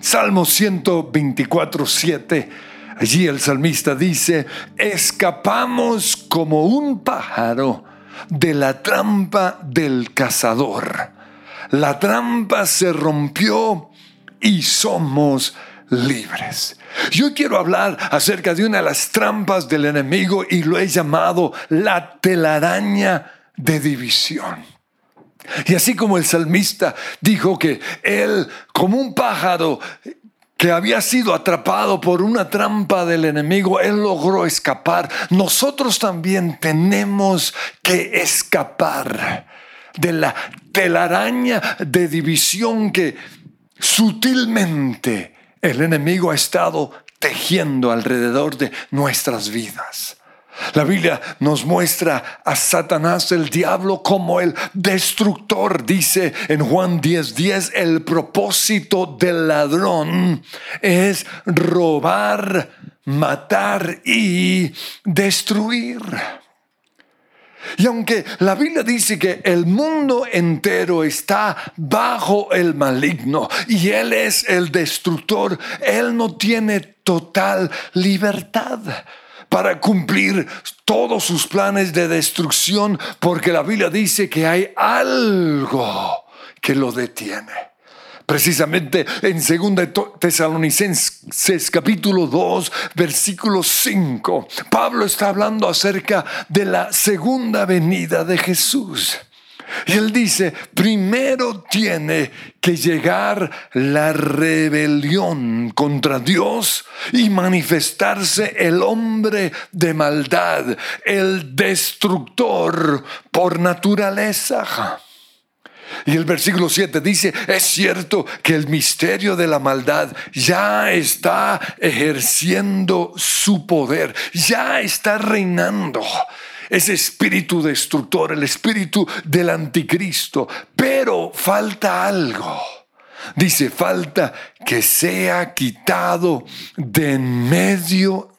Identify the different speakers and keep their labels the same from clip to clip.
Speaker 1: Salmo 124, 7. Allí el salmista dice, escapamos como un pájaro de la trampa del cazador. La trampa se rompió y somos libres. Yo quiero hablar acerca de una de las trampas del enemigo y lo he llamado la telaraña de división. Y así como el salmista dijo que él, como un pájaro que había sido atrapado por una trampa del enemigo, él logró escapar. Nosotros también tenemos que escapar de la telaraña de división que sutilmente el enemigo ha estado tejiendo alrededor de nuestras vidas. La Biblia nos muestra a Satanás, el diablo, como el destructor. Dice en Juan 10:10, 10, el propósito del ladrón es robar, matar y destruir. Y aunque la Biblia dice que el mundo entero está bajo el maligno y Él es el destructor, Él no tiene total libertad para cumplir todos sus planes de destrucción, porque la Biblia dice que hay algo que lo detiene. Precisamente en 2 Tesalonicenses capítulo 2, versículo 5, Pablo está hablando acerca de la segunda venida de Jesús. Y él dice, primero tiene que llegar la rebelión contra Dios y manifestarse el hombre de maldad, el destructor por naturaleza. Y el versículo 7 dice, es cierto que el misterio de la maldad ya está ejerciendo su poder, ya está reinando ese espíritu destructor, el espíritu del anticristo. Pero falta algo. Dice, falta que sea quitado de en medio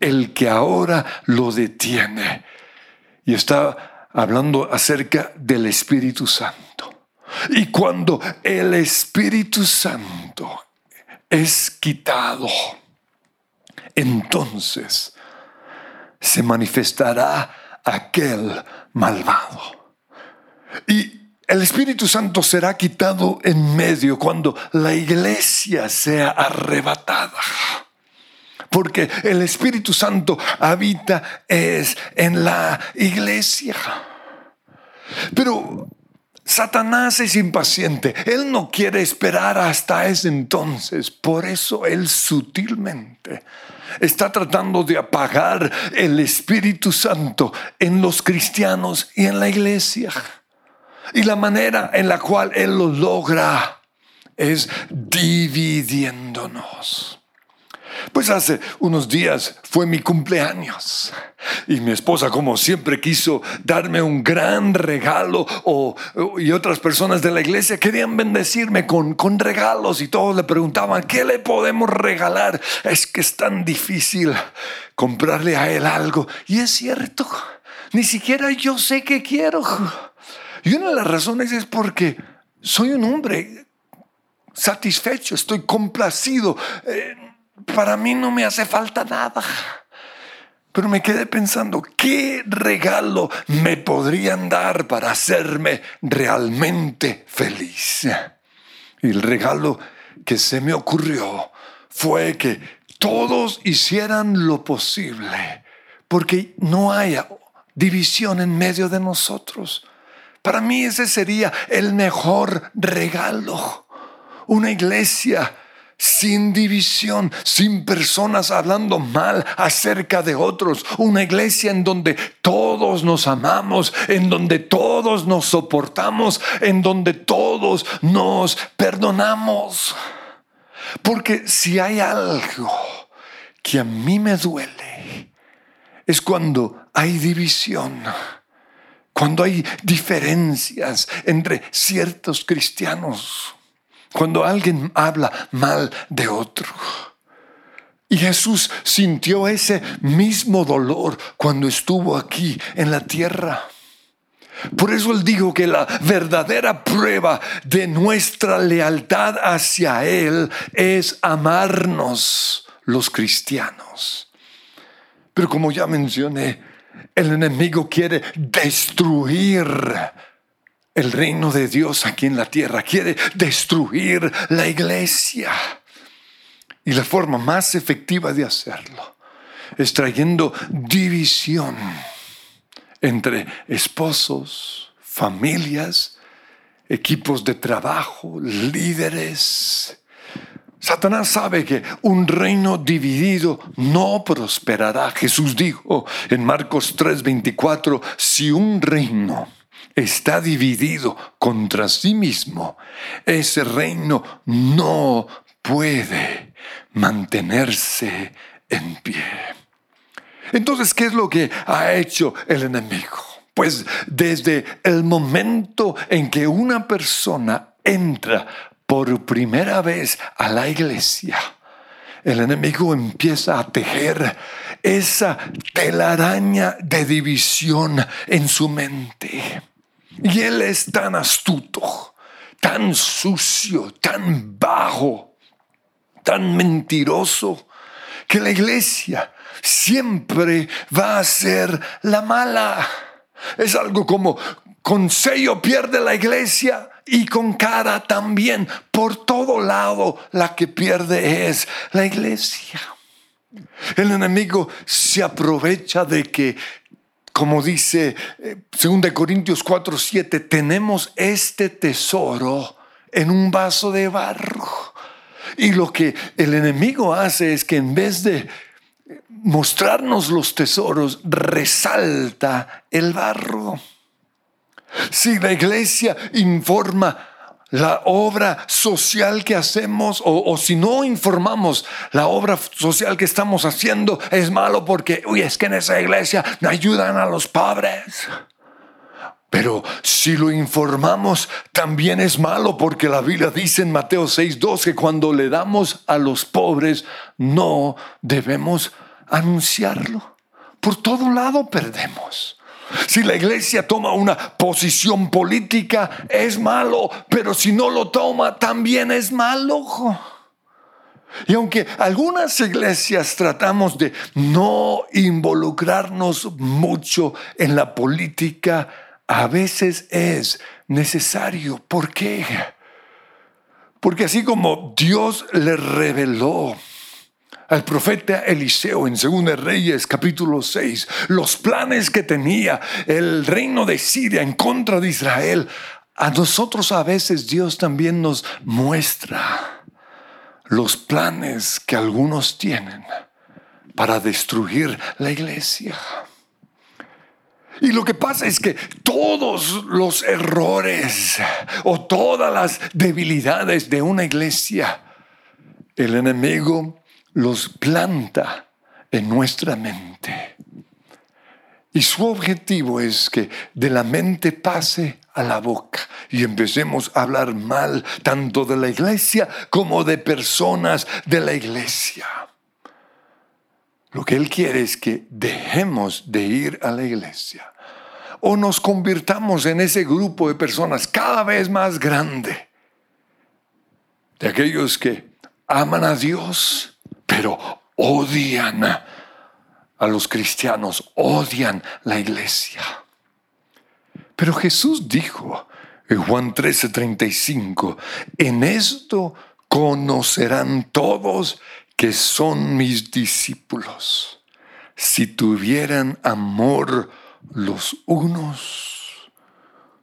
Speaker 1: el que ahora lo detiene. Y está hablando acerca del Espíritu Santo. Y cuando el Espíritu Santo es quitado, entonces se manifestará aquel malvado. Y el Espíritu Santo será quitado en medio cuando la iglesia sea arrebatada. Porque el Espíritu Santo habita es en la iglesia. Pero Satanás es impaciente. Él no quiere esperar hasta ese entonces. Por eso él sutilmente está tratando de apagar el Espíritu Santo en los cristianos y en la iglesia. Y la manera en la cual Él lo logra es dividiéndonos. Pues hace unos días fue mi cumpleaños y mi esposa como siempre quiso darme un gran regalo o, y otras personas de la iglesia querían bendecirme con, con regalos y todos le preguntaban, ¿qué le podemos regalar? Es que es tan difícil comprarle a él algo. Y es cierto, ni siquiera yo sé qué quiero. Y una de las razones es porque soy un hombre satisfecho, estoy complacido. Eh, para mí no me hace falta nada. Pero me quedé pensando, ¿qué regalo me podrían dar para hacerme realmente feliz? Y el regalo que se me ocurrió fue que todos hicieran lo posible, porque no haya división en medio de nosotros. Para mí ese sería el mejor regalo. Una iglesia sin división, sin personas hablando mal acerca de otros. Una iglesia en donde todos nos amamos, en donde todos nos soportamos, en donde todos nos perdonamos. Porque si hay algo que a mí me duele, es cuando hay división cuando hay diferencias entre ciertos cristianos cuando alguien habla mal de otro. Y Jesús sintió ese mismo dolor cuando estuvo aquí en la tierra. Por eso él dijo que la verdadera prueba de nuestra lealtad hacia Él es amarnos los cristianos. Pero como ya mencioné, el enemigo quiere destruir el reino de Dios aquí en la tierra, quiere destruir la iglesia. Y la forma más efectiva de hacerlo es trayendo división entre esposos, familias, equipos de trabajo, líderes. Satanás sabe que un reino dividido no prosperará. Jesús dijo en Marcos 3:24, si un reino está dividido contra sí mismo, ese reino no puede mantenerse en pie. Entonces, ¿qué es lo que ha hecho el enemigo? Pues desde el momento en que una persona entra por primera vez a la iglesia, el enemigo empieza a tejer esa telaraña de división en su mente. Y él es tan astuto, tan sucio, tan bajo, tan mentiroso, que la iglesia siempre va a ser la mala. Es algo como con sello pierde la iglesia y con cara también. Por todo lado la que pierde es la iglesia. El enemigo se aprovecha de que, como dice 2 eh, Corintios 4, 7, tenemos este tesoro en un vaso de barro. Y lo que el enemigo hace es que en vez de mostrarnos los tesoros, resalta el barro. Si la iglesia informa la obra social que hacemos o, si no informamos la obra social que estamos haciendo es malo porque, uy, es que en esa iglesia no ayudan a los pobres. Pero si lo informamos, también es malo porque la Biblia dice en Mateo 6.2 que cuando le damos a los pobres, no debemos anunciarlo. Por todo lado perdemos. Si la iglesia toma una posición política, es malo, pero si no lo toma, también es malo. Y aunque algunas iglesias tratamos de no involucrarnos mucho en la política, a veces es necesario. ¿Por qué? Porque así como Dios le reveló al profeta Eliseo en 2 Reyes capítulo 6 los planes que tenía el reino de Siria en contra de Israel. A nosotros a veces Dios también nos muestra los planes que algunos tienen para destruir la iglesia. Y lo que pasa es que todos los errores o todas las debilidades de una iglesia, el enemigo los planta en nuestra mente. Y su objetivo es que de la mente pase a la boca y empecemos a hablar mal tanto de la iglesia como de personas de la iglesia. Lo que Él quiere es que dejemos de ir a la iglesia o nos convirtamos en ese grupo de personas cada vez más grande, de aquellos que aman a Dios, pero odian a los cristianos, odian la iglesia. Pero Jesús dijo en Juan 13:35, en esto conocerán todos que son mis discípulos, si tuvieran amor los unos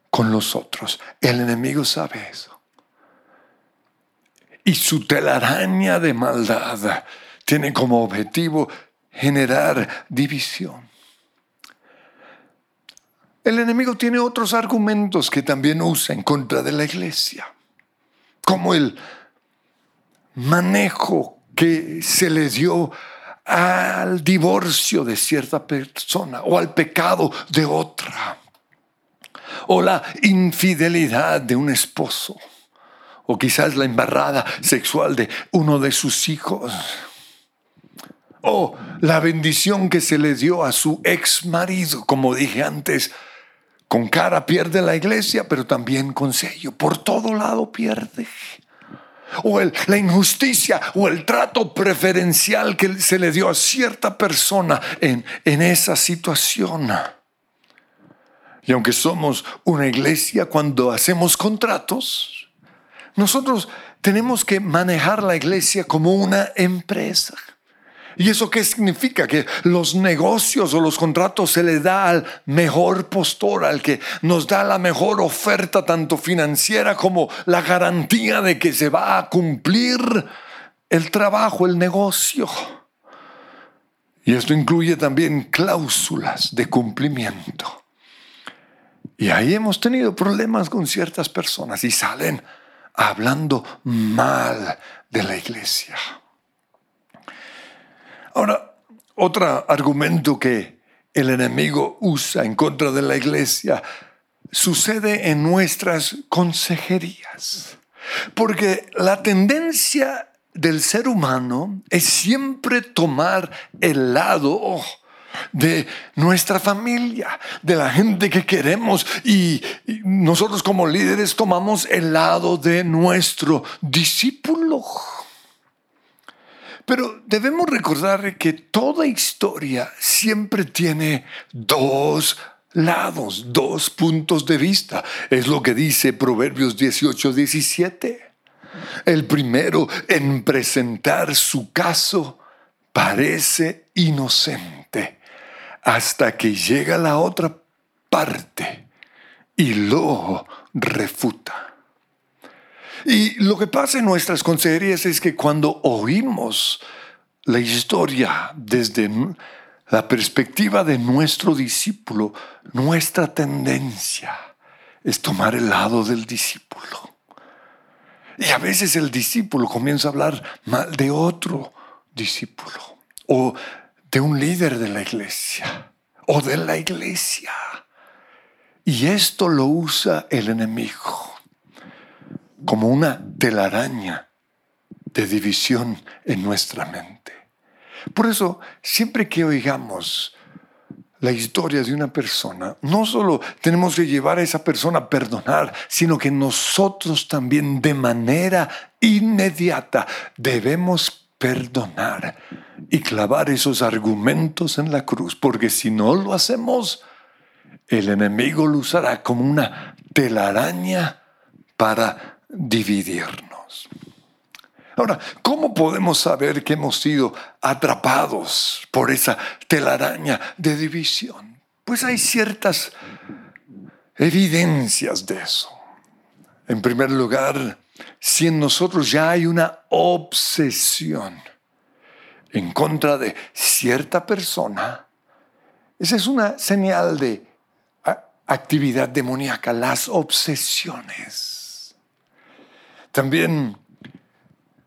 Speaker 1: con los otros. El enemigo sabe eso y su telaraña de maldad tiene como objetivo generar división. El enemigo tiene otros argumentos que también usa en contra de la iglesia, como el manejo que se le dio al divorcio de cierta persona o al pecado de otra, o la infidelidad de un esposo o quizás la embarrada sexual de uno de sus hijos, o la bendición que se le dio a su ex marido, como dije antes, Con cara pierde la iglesia, pero también con sello. Por todo lado pierde. O la injusticia o el trato preferencial que se le dio a cierta persona en, en esa situación. Y aunque somos una iglesia, cuando hacemos contratos, nosotros tenemos que manejar la iglesia como una empresa. ¿Y eso qué significa? Que los negocios o los contratos se le da al mejor postor, al que nos da la mejor oferta, tanto financiera como la garantía de que se va a cumplir el trabajo, el negocio. Y esto incluye también cláusulas de cumplimiento. Y ahí hemos tenido problemas con ciertas personas y salen hablando mal de la iglesia. Ahora, otro argumento que el enemigo usa en contra de la iglesia sucede en nuestras consejerías. Porque la tendencia del ser humano es siempre tomar el lado de nuestra familia, de la gente que queremos y, nosotros como líderes tomamos el lado de nuestro discípulo. Pero debemos recordar que toda historia siempre tiene dos lados, dos puntos de vista. Es lo que dice Proverbios 18, 17. El primero en presentar su caso parece inocente hasta que llega la otra parte y lo refuta. Y lo que pasa en nuestras consejerías es que cuando oímos la historia desde la perspectiva de nuestro discípulo, nuestra tendencia es tomar el lado del discípulo. Y a veces el discípulo comienza a hablar mal de otro discípulo o de un líder de la iglesia o de la iglesia. Y esto lo usa el enemigo como una telaraña de división en nuestra mente. Por eso, siempre que oigamos la historia de una persona, no solo tenemos que llevar a esa persona a perdonar, sino que nosotros también de manera inmediata debemos perdonar y clavar esos argumentos en la cruz, porque si no lo hacemos, el enemigo lo usará como una telaraña para dividirnos. Ahora, ¿cómo podemos saber que hemos sido atrapados por esa telaraña de división? Pues hay ciertas evidencias de eso. En primer lugar, si en nosotros ya hay una obsesión en contra de cierta persona, esa es una señal de actividad demoníaca, las obsesiones. También,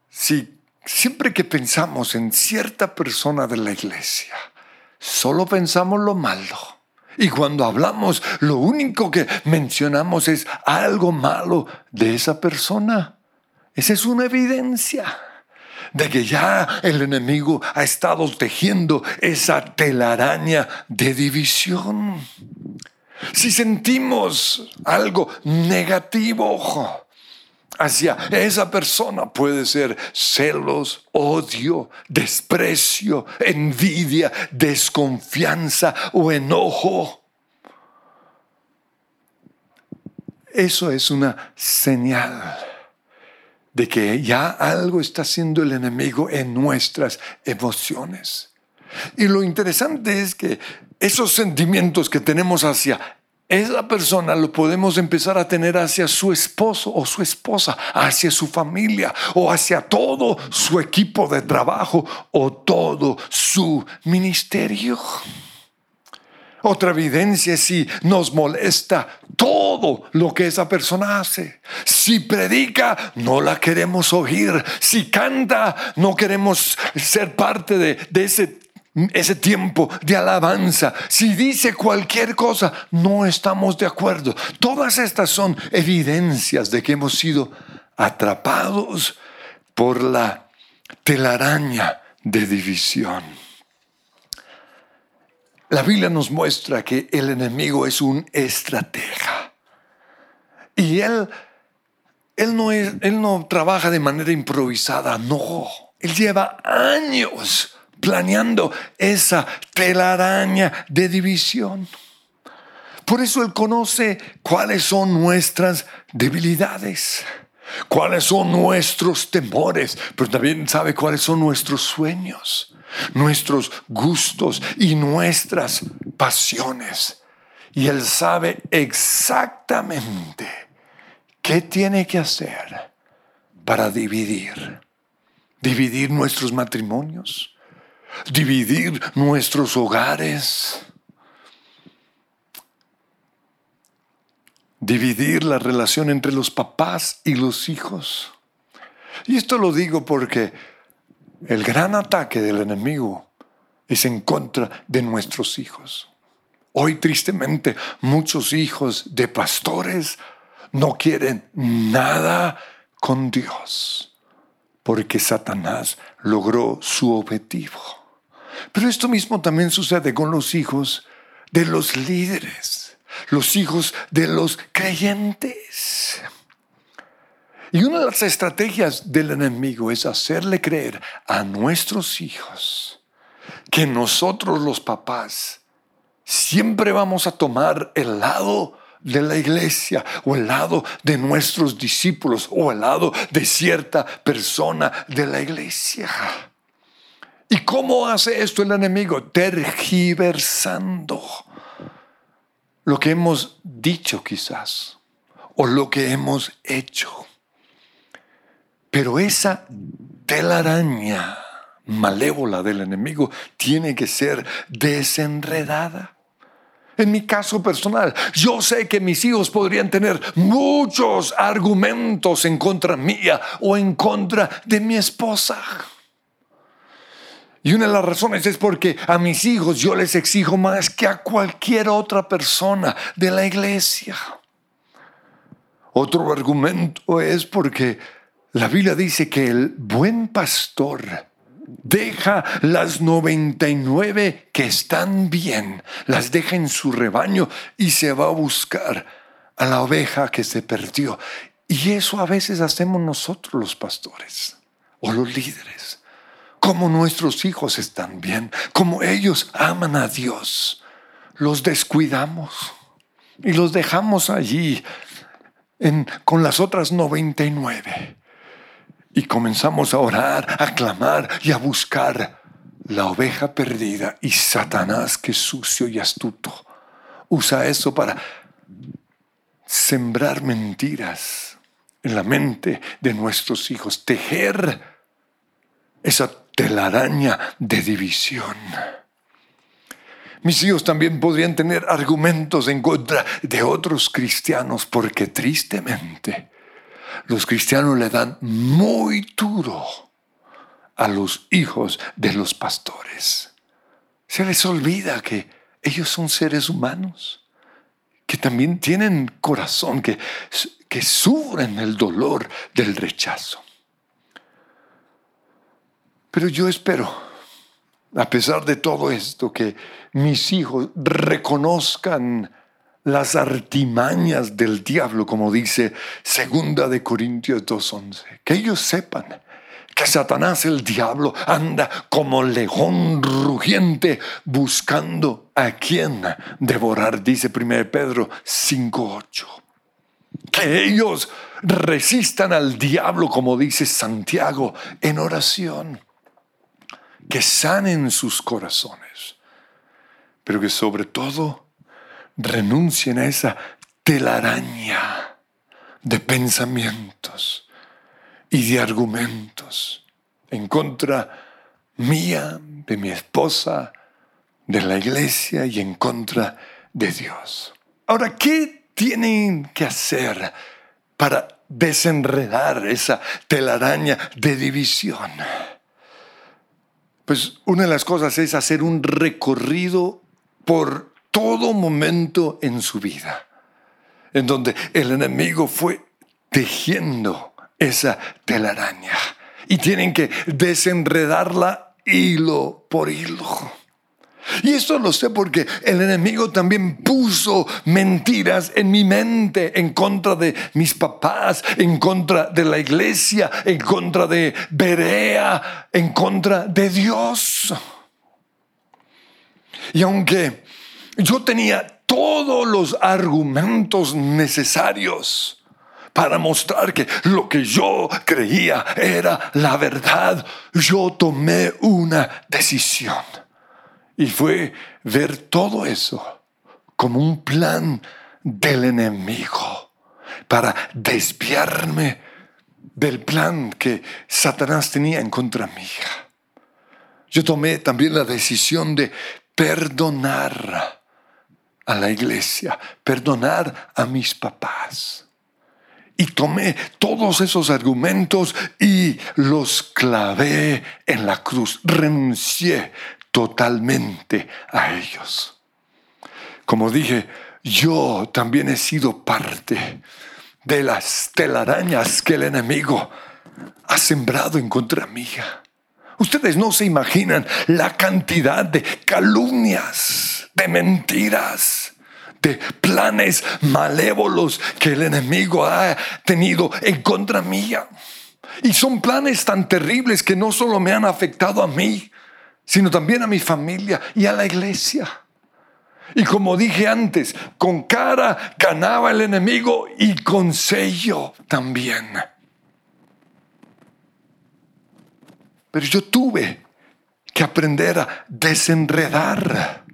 Speaker 1: si siempre que pensamos en cierta persona de la iglesia, solo pensamos lo malo. Y cuando hablamos, lo único que mencionamos es algo malo de esa persona. Esa es una evidencia de que ya el enemigo ha estado tejiendo esa telaraña de división. Si sentimos algo negativo, hacia esa persona puede ser celos, odio, desprecio, envidia, desconfianza o enojo. Eso es una señal de que ya algo está haciendo el enemigo en nuestras emociones. Y lo interesante es que esos sentimientos que tenemos hacia esa persona lo podemos empezar a tener hacia su esposo o su esposa, hacia su familia o hacia todo su equipo de trabajo o todo su ministerio. Otra evidencia es si nos molesta todo lo que esa persona hace. Si predica, no la queremos oír. Si canta, no queremos ser parte de, de ese ese tiempo de alabanza. Si dice cualquier cosa, no estamos de acuerdo. Todas estas son evidencias de que hemos sido atrapados por la telaraña de división. la Biblia nos muestra que el enemigo es un estratega. Y él, él, no, él no trabaja de manera improvisada, no. Él lleva años planeando esa telaraña de división. Por eso Él conoce cuáles son nuestras debilidades, cuáles son nuestros temores, pero también sabe cuáles son nuestros sueños, nuestros gustos y nuestras pasiones. Y Él sabe exactamente qué tiene que hacer para dividir. Dividir nuestros matrimonios, dividir nuestros hogares dividir la relación entre los papás y los hijos. Y esto lo digo porque el gran ataque del enemigo es en contra de nuestros hijos. Hoy tristemente muchos hijos de pastores no quieren nada con Dios porque Satanás logró su objetivo. Pero esto mismo también sucede con los hijos de los líderes los hijos de los creyentes. Y una de las estrategias del enemigo es hacerle creer a nuestros hijos que nosotros los papás siempre vamos a tomar el lado de la iglesia o el lado de nuestros discípulos o el lado de cierta persona de la iglesia. ¿Y cómo hace esto el enemigo? Tergiversando lo que hemos dicho quizás o lo que hemos hecho. Pero esa telaraña malévola del enemigo tiene que ser desenredada. En mi caso personal, yo sé que mis hijos podrían tener muchos argumentos en contra mía o en contra de mi esposa. Y una de las razones es porque a mis hijos yo les exijo más que a cualquier otra persona de la iglesia. Otro argumento es porque la Biblia dice que el buen pastor deja las 99 que están bien, las deja en su rebaño y se va a buscar a la oveja que se perdió. Y eso a veces hacemos nosotros los pastores o los líderes como nuestros hijos están bien, como ellos aman a Dios, los descuidamos y los dejamos allí con las otras 99. Y comenzamos a orar, a clamar y a buscar la oveja perdida. Y Satanás, que sucio y astuto, usa eso para sembrar mentiras en la mente de nuestros hijos, tejer esa telaraña de división. Mis hijos también podrían tener argumentos en contra de otros cristianos porque tristemente los cristianos le dan muy duro a los hijos de los pastores. Se les olvida que ellos son seres humanos, que también tienen corazón, que, que sufren el dolor del rechazo. Pero yo espero, a pesar de todo esto, que mis hijos reconozcan las artimañas del diablo, como dice segunda de Corintios 2.11. Que ellos sepan que Satanás el diablo anda como león rugiente buscando a quien devorar, dice 1 Pedro 5.8. Que ellos resistan al diablo, como dice Santiago, en oración que sanen sus corazones, pero que sobre todo renuncien a esa telaraña de pensamientos y de argumentos en contra mía, de mi esposa, de la iglesia y en contra de Dios. Ahora, ¿qué tienen que hacer para desenredar esa telaraña de división? Pues una de las cosas es hacer un recorrido por todo momento en su vida, en donde el enemigo fue tejiendo esa telaraña y tienen que desenredarla hilo por hilo. Y esto lo sé porque el enemigo también puso mentiras en mi mente en contra de mis papás, en contra de la iglesia, en contra de Berea, en contra de Dios. Y aunque yo tenía todos los argumentos necesarios para mostrar que lo que yo creía era la verdad, yo tomé una decisión. Y fue ver todo eso como un plan del enemigo para desviarme del plan que Satanás tenía en contra mía. Yo tomé también la decisión de perdonar a la iglesia, perdonar a mis papás. Y tomé todos esos argumentos y los clavé en la cruz. Renuncié totalmente a ellos. Como dije, yo también he sido parte de las telarañas que el enemigo ha sembrado en contra mía. Ustedes no se imaginan la cantidad de calumnias, de mentiras, de planes malévolos que el enemigo ha tenido en contra mía. Y son planes tan terribles que no solo me han afectado a mí, sino también a mi familia y a la iglesia. Y como dije antes, con cara ganaba el enemigo y con sello también. Pero yo tuve que aprender a desenredar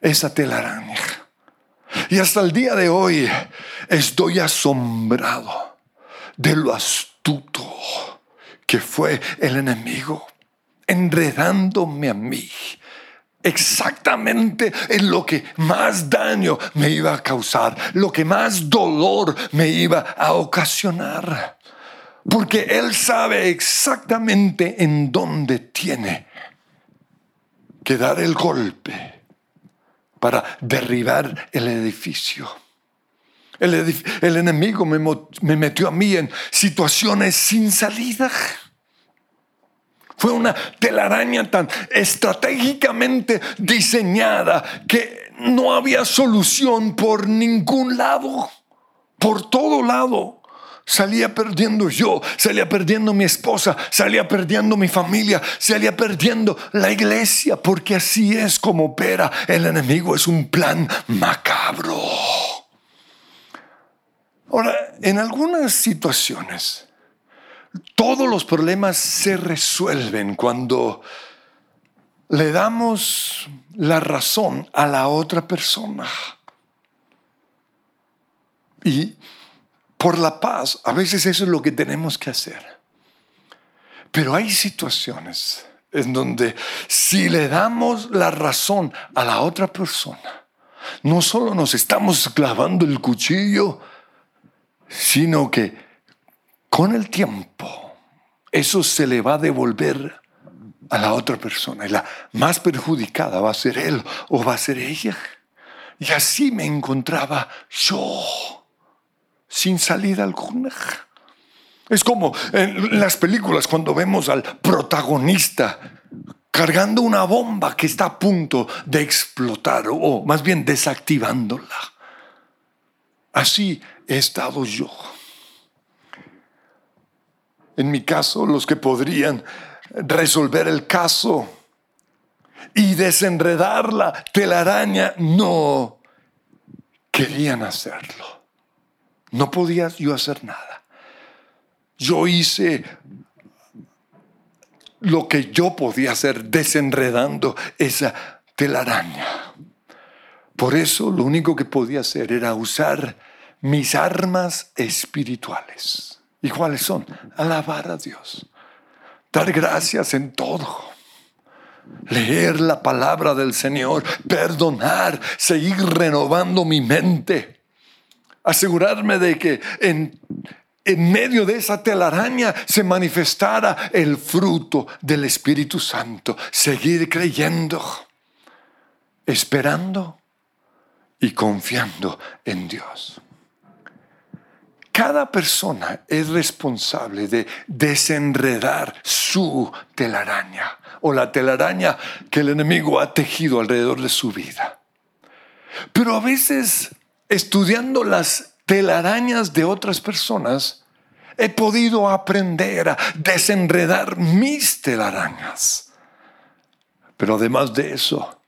Speaker 1: esa telaraña. Y hasta el día de hoy estoy asombrado de lo astuto que fue el enemigo, enredándome a mí exactamente en lo que más daño me iba a causar, lo que más dolor me iba a ocasionar porque Él sabe exactamente en dónde tiene que dar el golpe para derribar el edificio. El, enemigo me, me metió a mí en situaciones sin salida. Fue una telaraña tan estratégicamente diseñada que no había solución por ningún lado, por todo lado. Salía perdiendo yo, salía perdiendo mi esposa, salía perdiendo mi familia, salía perdiendo la iglesia, porque así es como opera el enemigo, es un plan macabro. Ahora, en algunas situaciones, todos los problemas se resuelven cuando le damos la razón a la otra persona. Y por la paz. A veces eso es lo que tenemos que hacer. Pero hay situaciones en donde si le damos la razón a la otra persona, no solo nos estamos clavando el cuchillo, sino que con el tiempo eso se le va a devolver a la otra persona y la más perjudicada va a ser él o va a ser ella. Y así me encontraba yo sin salida alguna. Es como en las películas cuando vemos al protagonista cargando una bomba que está a punto de explotar o más bien desactivándola. Así he estado yo. En mi caso, los que podrían resolver el caso y desenredar la telaraña no querían hacerlo. No podía yo hacer nada. Yo hice lo que yo podía hacer desenredando esa telaraña. Por eso lo único que podía hacer era usar mis armas espirituales. ¿Y cuáles son? Alabar a Dios, dar gracias en todo, leer la palabra del Señor, perdonar, seguir renovando mi mente asegurarme de que en, en medio de esa telaraña se manifestara el fruto del Espíritu Santo. Seguir creyendo, esperando y confiando en Dios. Cada persona es responsable de desenredar su telaraña o la telaraña que el enemigo ha tejido alrededor de su vida. Pero a veces, estudiando las telarañas de otras personas, he podido aprender a desenredar mis telarañas. Pero además de eso,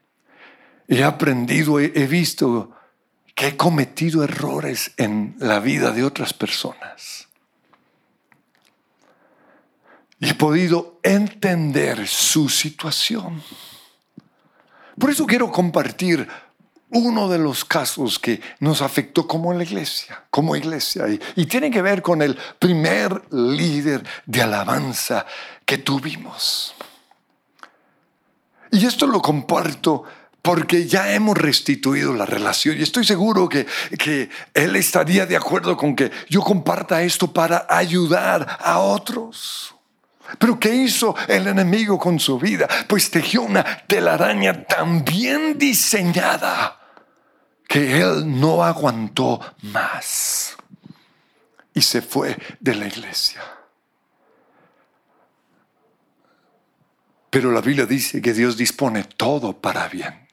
Speaker 1: he aprendido, he, visto que he cometido errores en la vida de otras personas. Y he podido entender su situación. Por eso quiero compartir uno de los casos que nos afectó como la iglesia, como iglesia, y, tiene que ver con el primer líder de alabanza que tuvimos. Y esto lo comparto porque ya hemos restituido la relación y estoy seguro que, que él estaría de acuerdo con que yo comparta esto para ayudar a otros. Pero ¿qué hizo el enemigo con su vida? Pues tejió una telaraña tan bien diseñada que él no aguantó más y se fue de la iglesia. Pero la Biblia dice que Dios dispone todo para bien.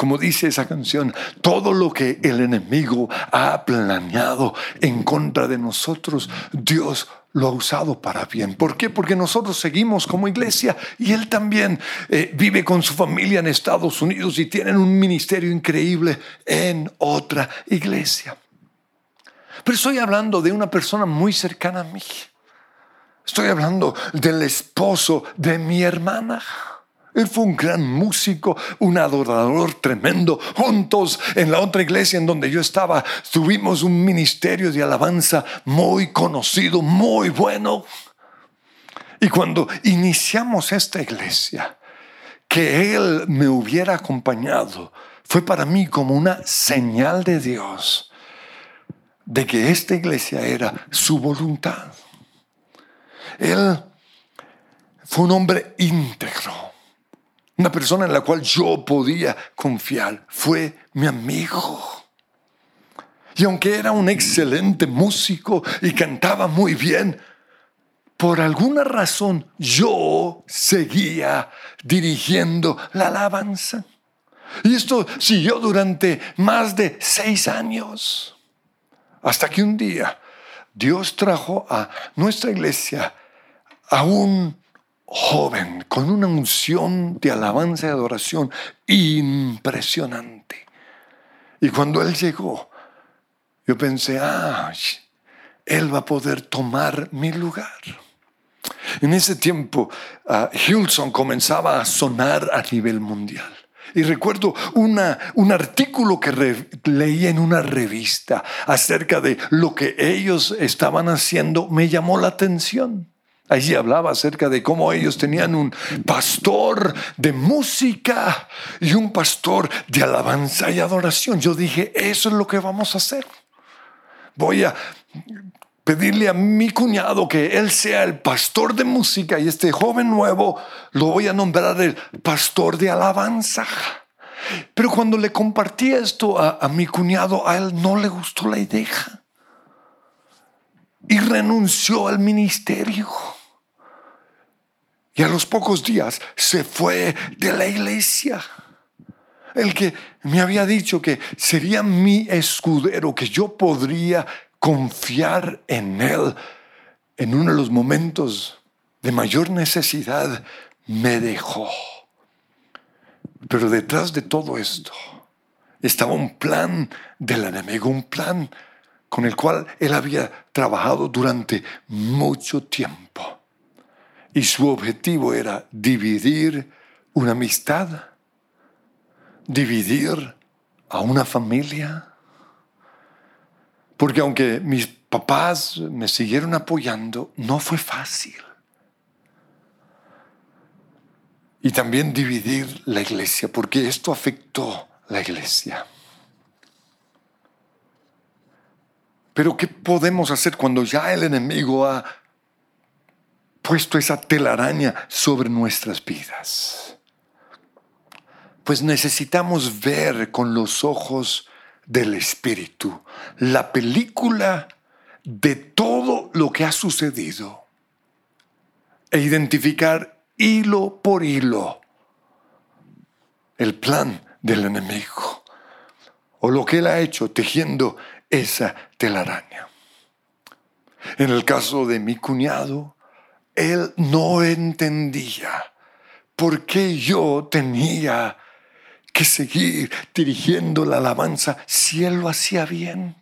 Speaker 1: Como dice esa canción, todo lo que el enemigo ha planeado en contra de nosotros, Dios lo ha usado para bien. ¿Por qué? Porque nosotros seguimos como iglesia y él también eh, vive con su familia en Estados Unidos y tienen un ministerio increíble en otra iglesia. Pero estoy hablando de una persona muy cercana a mí. Estoy hablando del esposo de mi hermana. Él fue un gran músico, un adorador tremendo. Juntos en la otra iglesia en donde yo estaba, tuvimos un ministerio de alabanza muy conocido, muy bueno. Y cuando iniciamos esta iglesia, que Él me hubiera acompañado, fue para mí como una señal de Dios de que esta iglesia era su voluntad. Él fue un hombre íntegro una persona en la cual yo podía confiar. Fue mi amigo. Y aunque era un excelente músico y cantaba muy bien, por alguna razón yo seguía dirigiendo la alabanza. Y esto siguió durante más de seis años. Hasta que un día Dios trajo a nuestra iglesia a un joven con una unción de alabanza y adoración impresionante. Y cuando él llegó, yo pensé, ah, él va a poder tomar mi lugar. En ese tiempo, uh, Hilson comenzaba a sonar a nivel mundial. Y recuerdo una, un artículo que leí en una revista acerca de lo que ellos estaban haciendo, me llamó la atención. Allí hablaba acerca de cómo ellos tenían un pastor de música y un pastor de alabanza y adoración. Yo dije, eso es lo que vamos a hacer. Voy a pedirle a mi cuñado que él sea el pastor de música y este joven nuevo lo voy a nombrar el pastor de alabanza. Pero cuando le compartí esto a, a mi cuñado, a él no le gustó la idea y renunció al ministerio. Y a los pocos días se fue de la iglesia. El que me había dicho que sería mi escudero, que yo podría confiar en él en uno de los momentos de mayor necesidad, me dejó. Pero detrás de todo esto estaba un plan del enemigo, un plan con el cual él había trabajado durante mucho tiempo. Y su objetivo era dividir una amistad, dividir a una familia. Porque aunque mis papás me siguieron apoyando, no fue fácil. Y también dividir la iglesia, porque esto afectó la iglesia. Pero ¿qué podemos hacer cuando ya el enemigo ha puesto esa telaraña sobre nuestras vidas? Pues necesitamos ver con los ojos del Espíritu la película de todo lo que ha sucedido e identificar hilo por hilo el plan del enemigo o lo que él ha hecho tejiendo esa telaraña. En el caso de mi cuñado, él no entendía por qué yo tenía que seguir dirigiendo la alabanza si él lo hacía bien.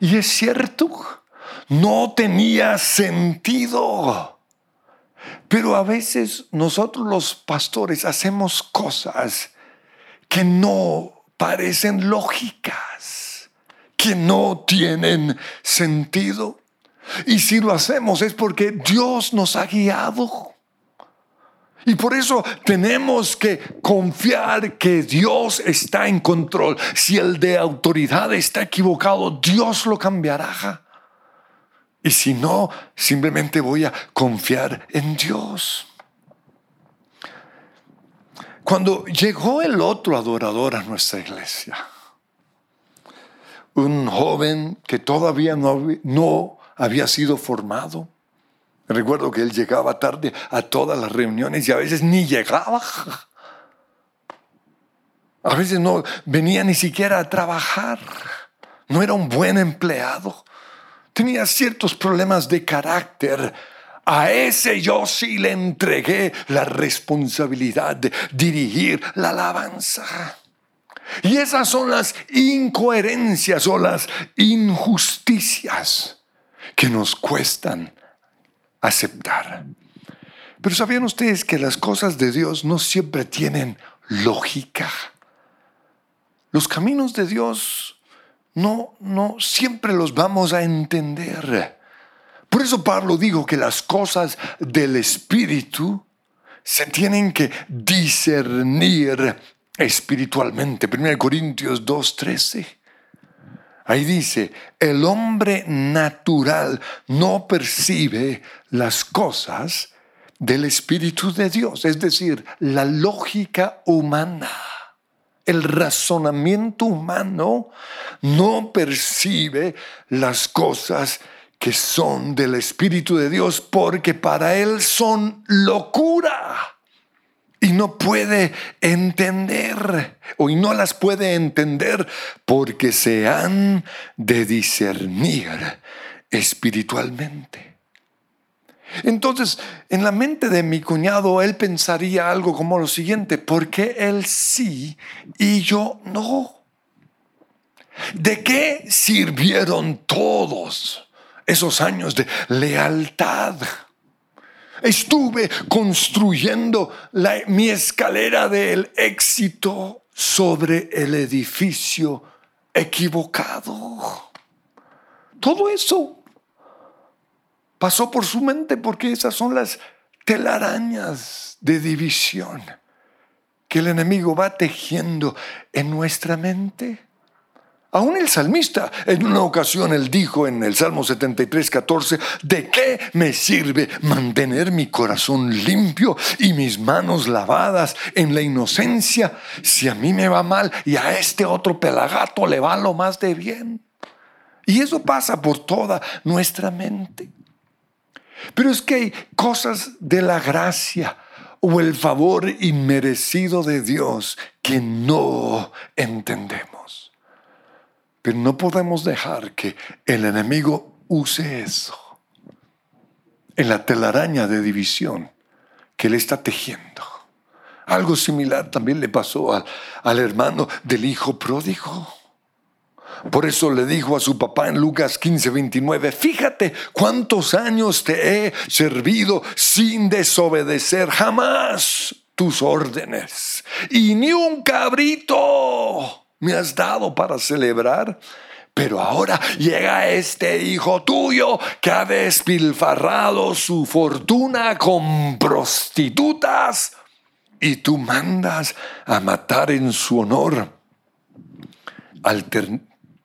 Speaker 1: Y es cierto, no tenía sentido. Pero a veces nosotros los pastores hacemos cosas que no parecen lógicas, que no tienen sentido. Y si lo hacemos es porque Dios nos ha guiado. Y por eso tenemos que confiar que Dios está en control. Si el de autoridad está equivocado, Dios lo cambiará. Y si no, simplemente voy a confiar en Dios. Cuando llegó el otro adorador a nuestra iglesia, un joven que todavía no, había sido formado, Recuerdo que él llegaba tarde a todas las reuniones y a veces ni llegaba. A veces no venía ni siquiera a trabajar. No era un buen empleado. Tenía ciertos problemas de carácter. A ese yo sí le entregué la responsabilidad de dirigir la alabanza. Y esas son las incoherencias o las injusticias que nos cuestan aceptar. Pero ¿sabían ustedes que las cosas de Dios no siempre tienen lógica? Los caminos de Dios no, no siempre los vamos a entender. Por eso Pablo dijo que las cosas del Espíritu se tienen que discernir espiritualmente. 1 Corintios 2.13. Ahí dice, el hombre natural no percibe las cosas del Espíritu de Dios, es decir, la lógica humana. El razonamiento humano no percibe las cosas que son del Espíritu de Dios porque para él son locura y no puede entender o no las puede entender porque se han de discernir espiritualmente. Entonces, en la mente de mi cuñado, él pensaría algo como lo siguiente, ¿por qué él sí y yo no? ¿De qué sirvieron todos esos años de lealtad? Estuve construyendo mi escalera del éxito sobre el edificio equivocado. Todo eso pasó por su mente porque esas son las telarañas de división que el enemigo va tejiendo en nuestra mente. Aún el salmista, en una ocasión, él dijo en el Salmo 73, 14, ¿de qué me sirve mantener mi corazón limpio y mis manos lavadas en la inocencia si a mí me va mal y a este otro pelagato le va lo más de bien? Y eso pasa por toda nuestra mente. Pero es que hay cosas de la gracia o el favor inmerecido de Dios que no entendemos. Pero no podemos dejar que el enemigo use eso en la telaraña de división que él está tejiendo. Algo similar también le pasó al, al hermano del hijo pródigo. Por eso le dijo a su papá en Lucas 15, 29, fíjate cuántos años te he servido sin desobedecer jamás tus órdenes. Y ni un cabrito me has dado para celebrar. Pero ahora llega este hijo tuyo que ha despilfarrado su fortuna con prostitutas y tú mandas a matar en su honor al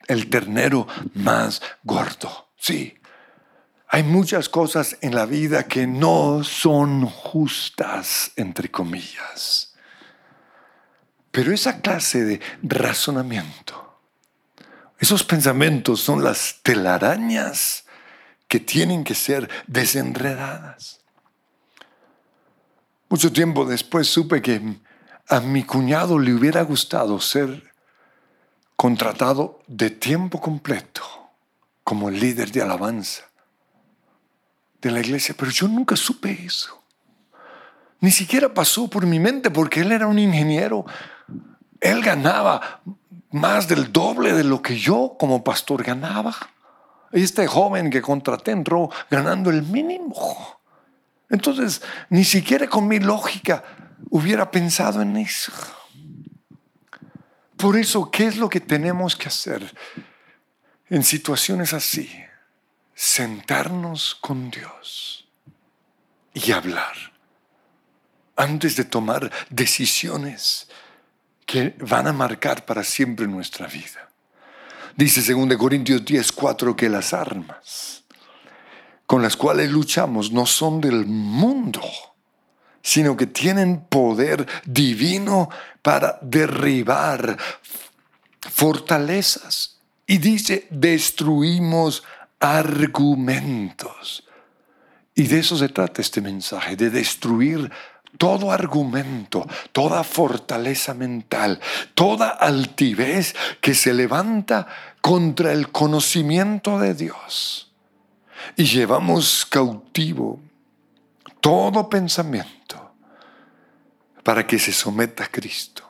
Speaker 1: el ternero más gordo. Sí, hay muchas cosas en la vida que no son justas, entre comillas. Pero esa clase de razonamiento, Esos pensamientos son las telarañas que tienen que ser desenredadas. Mucho tiempo después supe que a mi cuñado le hubiera gustado ser contratado de tiempo completo como líder de alabanza de la iglesia, pero yo nunca supe eso. Ni siquiera pasó por mi mente porque él era un ingeniero. Él ganaba más del doble de lo que yo como pastor ganaba. Este joven que contraté entró ganando el mínimo. Entonces, ni siquiera con mi lógica hubiera pensado en eso. Por eso, ¿qué es lo que tenemos que hacer en situaciones así? Sentarnos con Dios y hablar antes de tomar decisiones que van a marcar para siempre nuestra vida. Dice 2 Corintios 10, 4 que las armas con las cuales luchamos no son del mundo, sino que tienen poder divino para derribar fortalezas. Y dice, destruimos argumentos. Y de eso se trata este mensaje, de destruir todo argumento, toda fortaleza mental, toda altivez que se levanta contra el conocimiento de Dios. Y llevamos cautivo todo pensamiento para que se someta a Cristo.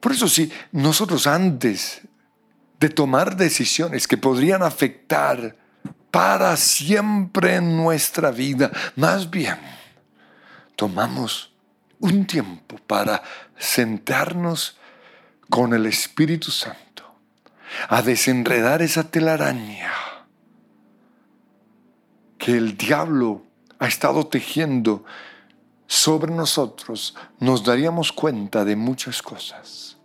Speaker 1: Por eso si nosotros antes de tomar decisiones que podrían afectar para siempre nuestra vida, más bien, tomamos un tiempo para sentarnos con el Espíritu Santo a desenredar esa telaraña que el diablo ha estado tejiendo sobre nosotros, nos daríamos cuenta de muchas cosas.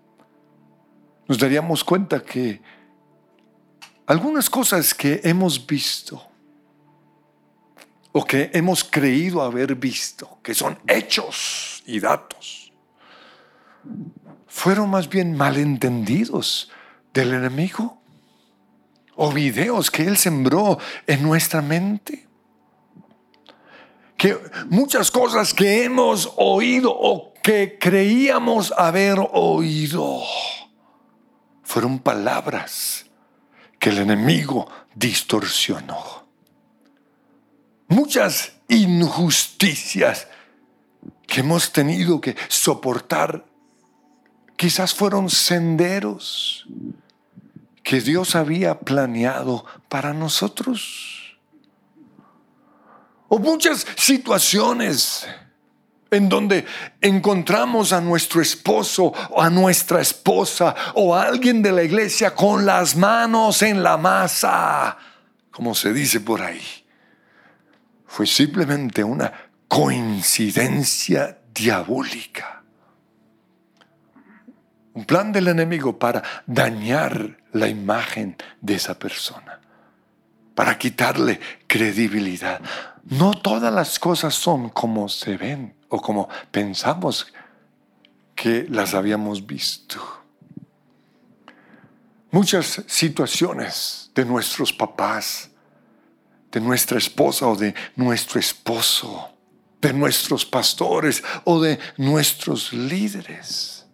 Speaker 1: Nos daríamos cuenta que algunas cosas que hemos visto o que hemos creído haber visto, que son hechos y datos, fueron más bien malentendidos del enemigo o videos que él sembró en nuestra mente. Que muchas cosas que hemos oído o que creíamos haber oído fueron palabras que el enemigo distorsionó muchas injusticias que hemos tenido que soportar, quizás fueron senderos que Dios había planeado para nosotros. O muchas situaciones en donde encontramos a nuestro esposo o a nuestra esposa o a alguien de la iglesia con las manos en la masa, como se dice por ahí fue simplemente una coincidencia diabólica. Un plan del enemigo para dañar la imagen de esa persona, para quitarle credibilidad. No todas las cosas son como se ven o como pensamos que las habíamos visto. Muchas situaciones de nuestros papás, de nuestra esposa o de nuestro esposo, de nuestros pastores o de nuestros líderes.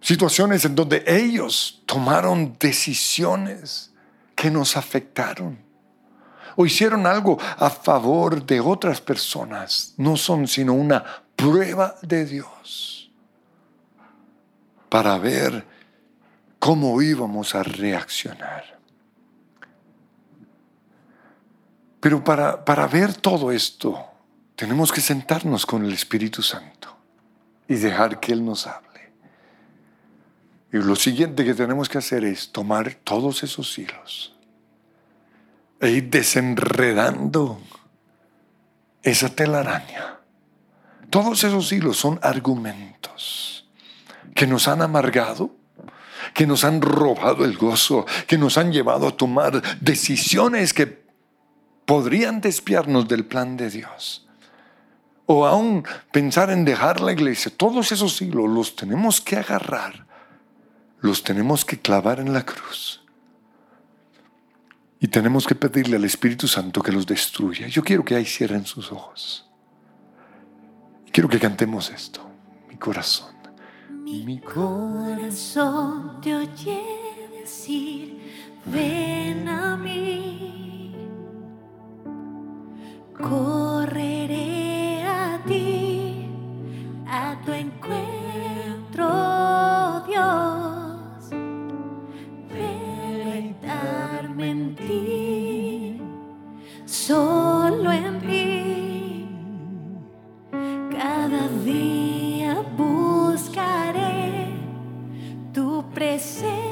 Speaker 1: Situaciones en donde ellos tomaron decisiones que nos afectaron o hicieron algo a favor de otras personas. No son sino una prueba de Dios para ver cómo íbamos a reaccionar. Pero para, para ver todo esto, tenemos que sentarnos con el Espíritu Santo y dejar que Él nos hable. Y lo siguiente que tenemos que hacer es tomar todos esos hilos e ir desenredando esa telaraña. Todos esos hilos son argumentos que nos han amargado, que nos han robado el gozo, que nos han llevado a tomar decisiones que podrían despiarnos del plan de Dios. O aún pensar en dejar la iglesia. Todos esos hilos los tenemos que agarrar los tenemos que clavar en la cruz. Y tenemos que pedirle al Espíritu Santo que los destruya. Yo quiero que ahí cierren sus ojos. Quiero que cantemos esto, mi corazón.
Speaker 2: Mi corazón te oye decir, ven a mí. Correré a ti, a tu encuentro, Dios. Deleitarme en ti, solo en ti. Cada día buscaré tu presencia.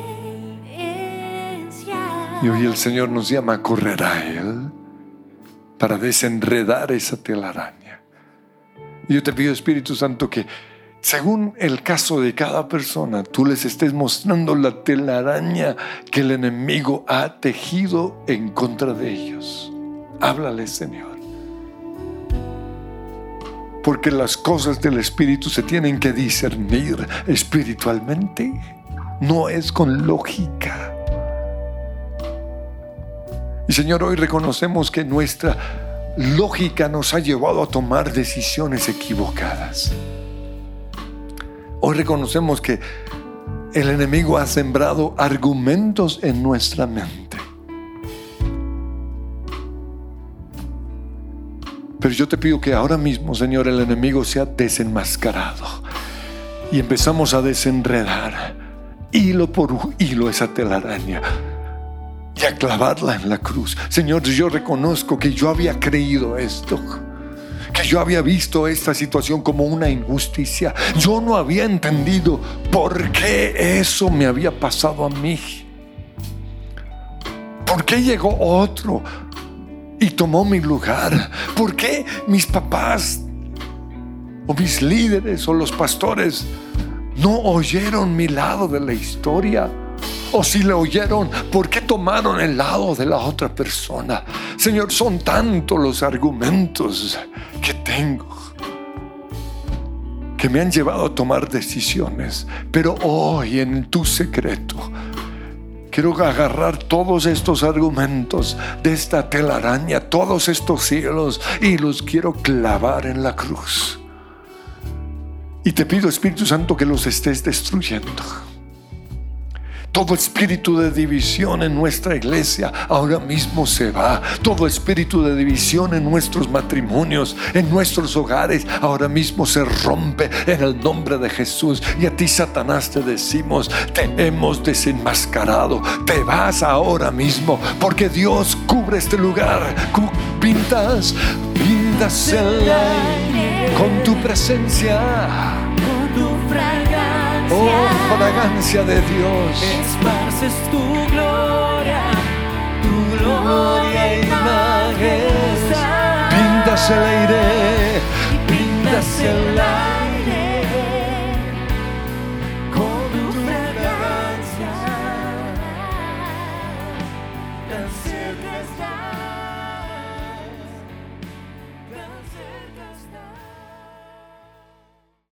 Speaker 1: Y hoy el Señor nos llama a correr a Él para desenredar esa telaraña. Yo te pido, Espíritu Santo, que según el caso de cada persona, tú les estés mostrando la telaraña que el enemigo ha tejido en contra de ellos. Háblale, Señor. Porque las cosas del Espíritu se tienen que discernir espiritualmente. No es con lógica. Y Señor, hoy reconocemos que nuestra lógica nos ha llevado a tomar decisiones equivocadas. Hoy reconocemos que el enemigo ha sembrado argumentos en nuestra mente. Pero yo te pido que ahora mismo, Señor, el enemigo sea desenmascarado y empezamos a desenredar hilo por hilo esa telaraña y a clavarla en la cruz. Señor, yo reconozco que yo había creído esto, que yo había visto esta situación como una injusticia. Yo no había entendido por qué eso me había pasado a mí. ¿Por qué llegó otro y tomó mi lugar? ¿Por qué mis papás o mis líderes o los pastores no oyeron mi lado de la historia? O si le oyeron, ¿por qué tomaron el lado de la otra persona? Señor, son tantos los argumentos que tengo que me han llevado a tomar decisiones. Pero hoy en tu secreto quiero agarrar todos estos argumentos de esta telaraña, todos estos cielos y los quiero clavar en la cruz. Y te pido, Espíritu Santo, que los estés destruyendo. Todo espíritu de división en nuestra iglesia ahora mismo se va. Todo espíritu de división en nuestros matrimonios, en nuestros hogares, ahora mismo se rompe en el nombre de Jesús. Y a ti, Satanás, te decimos, te hemos desenmascarado. Te vas ahora mismo porque Dios cubre este lugar. Pintas, pintas el aire con tu presencia. Oh, fragancia de Dios.
Speaker 2: Esparces tu gloria, tu gloria y majestad.
Speaker 1: Pintas el aire,